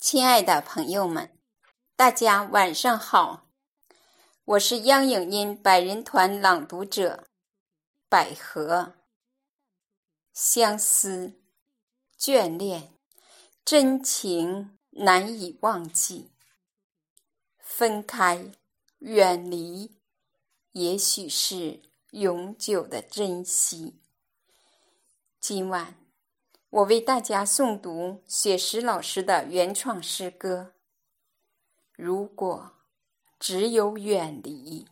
亲爱的朋友们，大家晚上好，我是央影音百人团朗读者百合。相思、眷恋、真情难以忘记，分开、远离，也许是永久的珍惜。今晚。我为大家诵读雪石老师的原创诗歌。如果只有远离，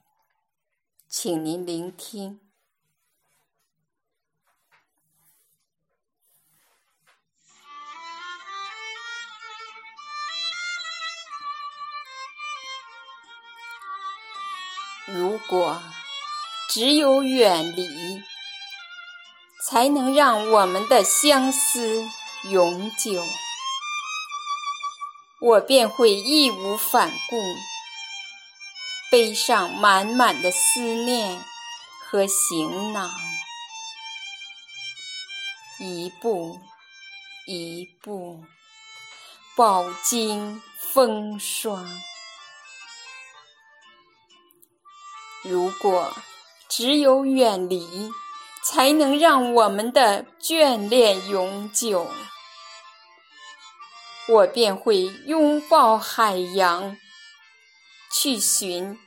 请您聆听。如果只有远离。才能让我们的相思永久，我便会义无反顾，背上满满的思念和行囊，一步一步饱经风霜。如果只有远离。才能让我们的眷恋永久，我便会拥抱海洋，去寻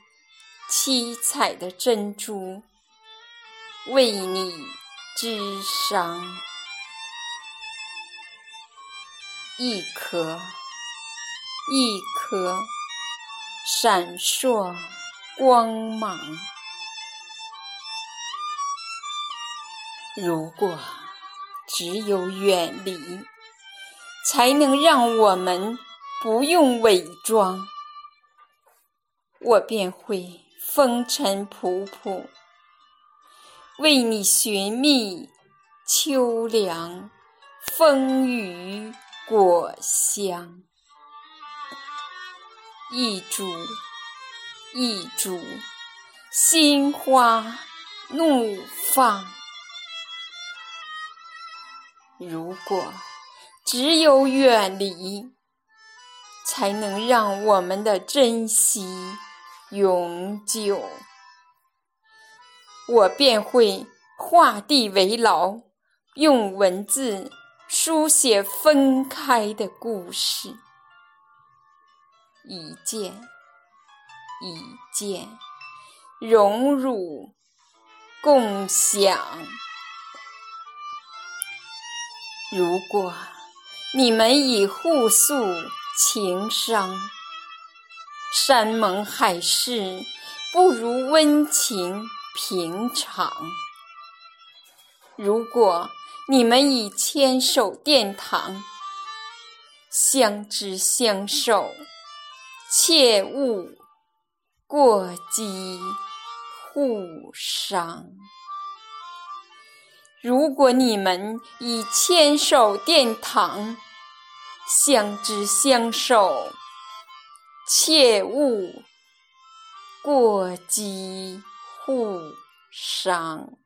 七彩的珍珠，为你织裳，一颗一颗闪烁光芒。如果只有远离，才能让我们不用伪装，我便会风尘仆仆，为你寻觅秋凉风雨果香，一株一株心花怒放。如果只有远离，才能让我们的珍惜永久，我便会画地为牢，用文字书写分开的故事，一件一件荣辱共享。如果你们已互诉情伤，山盟海誓不如温情平常。如果你们已牵手殿堂，相知相守，切勿过激互伤。如果你们已牵手殿堂，相知相守，切勿过激互伤。